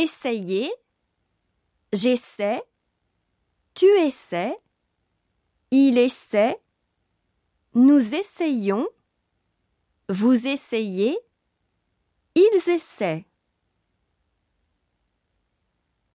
Essayez. J'essaie. Tu essaies. Il essaie. Nous essayons. Vous essayez. Ils essaient.